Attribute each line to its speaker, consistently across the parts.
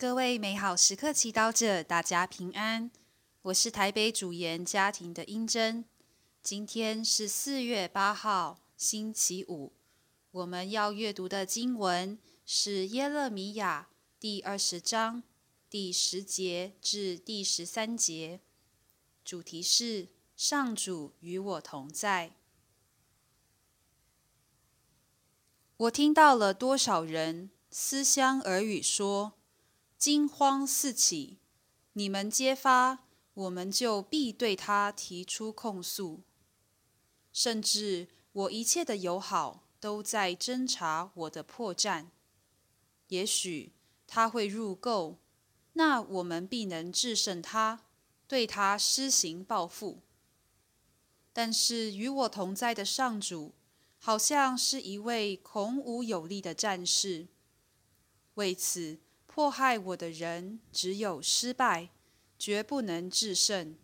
Speaker 1: 各位美好时刻祈祷者，大家平安。我是台北主研家庭的英珍。今天是四月八号，星期五。我们要阅读的经文是耶勒米亚第二十章第十节至第十三节，主题是上主与我同在。我听到了多少人思乡耳语说。惊慌四起，你们揭发，我们就必对他提出控诉。甚至我一切的友好都在侦查我的破绽。也许他会入垢，那我们必能制胜他，对他施行报复。但是与我同在的上主，好像是一位孔武有力的战士。为此。迫害我的人只有失败，绝不能制胜。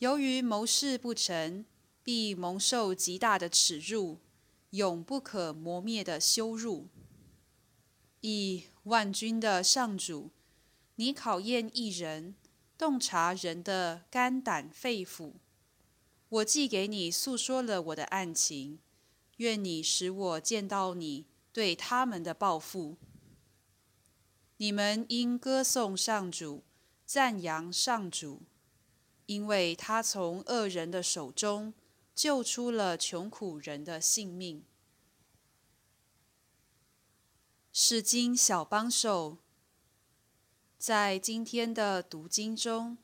Speaker 1: 由于谋事不成，必蒙受极大的耻辱，永不可磨灭的羞辱。以万军的上主，你考验一人，洞察人的肝胆肺腑。我既给你诉说了我的案情，愿你使我见到你对他们的报复。你们应歌颂上主，赞扬上主，因为他从恶人的手中救出了穷苦人的性命。是经小帮手，在今天的读经中，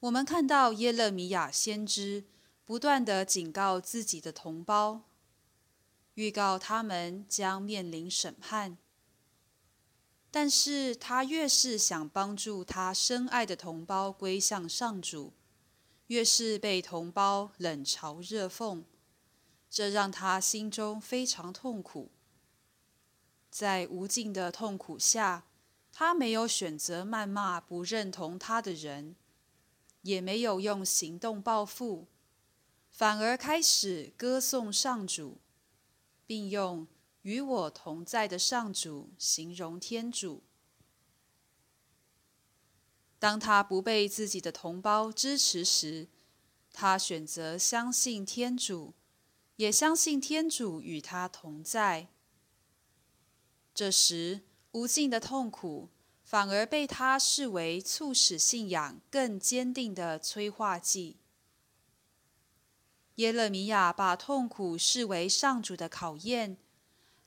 Speaker 1: 我们看到耶勒米亚先知不断的警告自己的同胞，预告他们将面临审判。但是他越是想帮助他深爱的同胞归向上主，越是被同胞冷嘲热讽，这让他心中非常痛苦。在无尽的痛苦下，他没有选择谩骂不认同他的人，也没有用行动报复，反而开始歌颂上主，并用。与我同在的上主形容天主。当他不被自己的同胞支持时，他选择相信天主，也相信天主与他同在。这时，无尽的痛苦反而被他视为促使信仰更坚定的催化剂。耶勒米亚把痛苦视为上主的考验。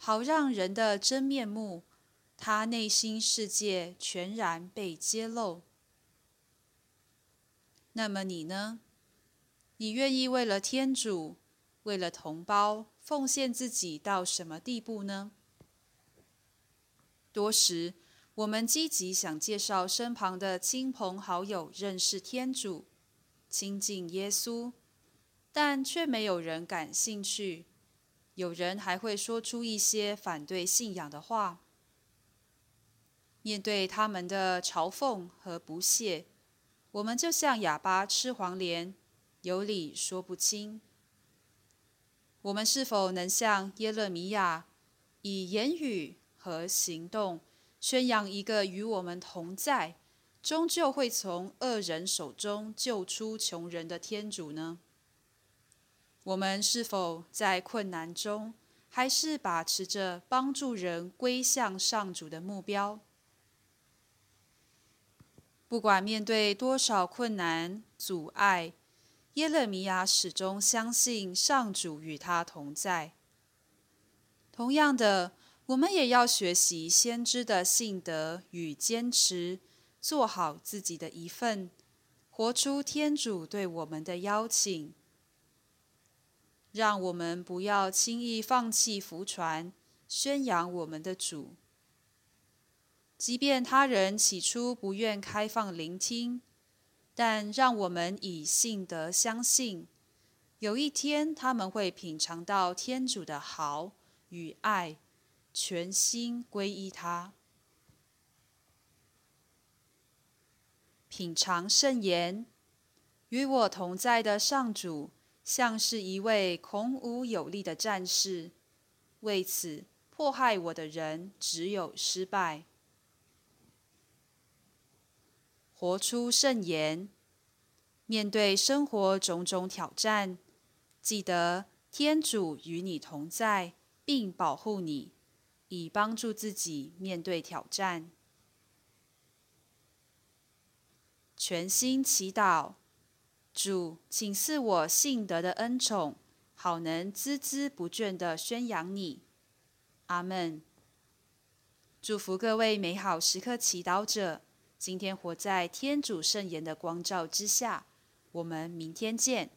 Speaker 1: 好让人的真面目，他内心世界全然被揭露。那么你呢？你愿意为了天主，为了同胞，奉献自己到什么地步呢？多时，我们积极想介绍身旁的亲朋好友认识天主、亲近耶稣，但却没有人感兴趣。有人还会说出一些反对信仰的话。面对他们的嘲讽和不屑，我们就像哑巴吃黄连，有理说不清。我们是否能像耶勒米亚，以言语和行动宣扬一个与我们同在、终究会从恶人手中救出穷人的天主呢？我们是否在困难中，还是把持着帮助人归向上主的目标？不管面对多少困难阻碍，耶勒米亚始终相信上主与他同在。同样的，我们也要学习先知的信德与坚持，做好自己的一份，活出天主对我们的邀请。让我们不要轻易放弃福传，宣扬我们的主。即便他人起初不愿开放聆听，但让我们以信德相信，有一天他们会品尝到天主的好与爱，全心皈依他。品尝圣言，与我同在的上主。像是一位孔武有力的战士，为此迫害我的人只有失败。活出圣言。面对生活种种挑战，记得天主与你同在，并保护你，以帮助自己面对挑战。全心祈祷，主，请赐我信德的恩宠，好能孜孜不倦的宣扬你。阿门。祝福各位美好时刻祈祷者，今天活在天主圣言的光照之下。我们明天见。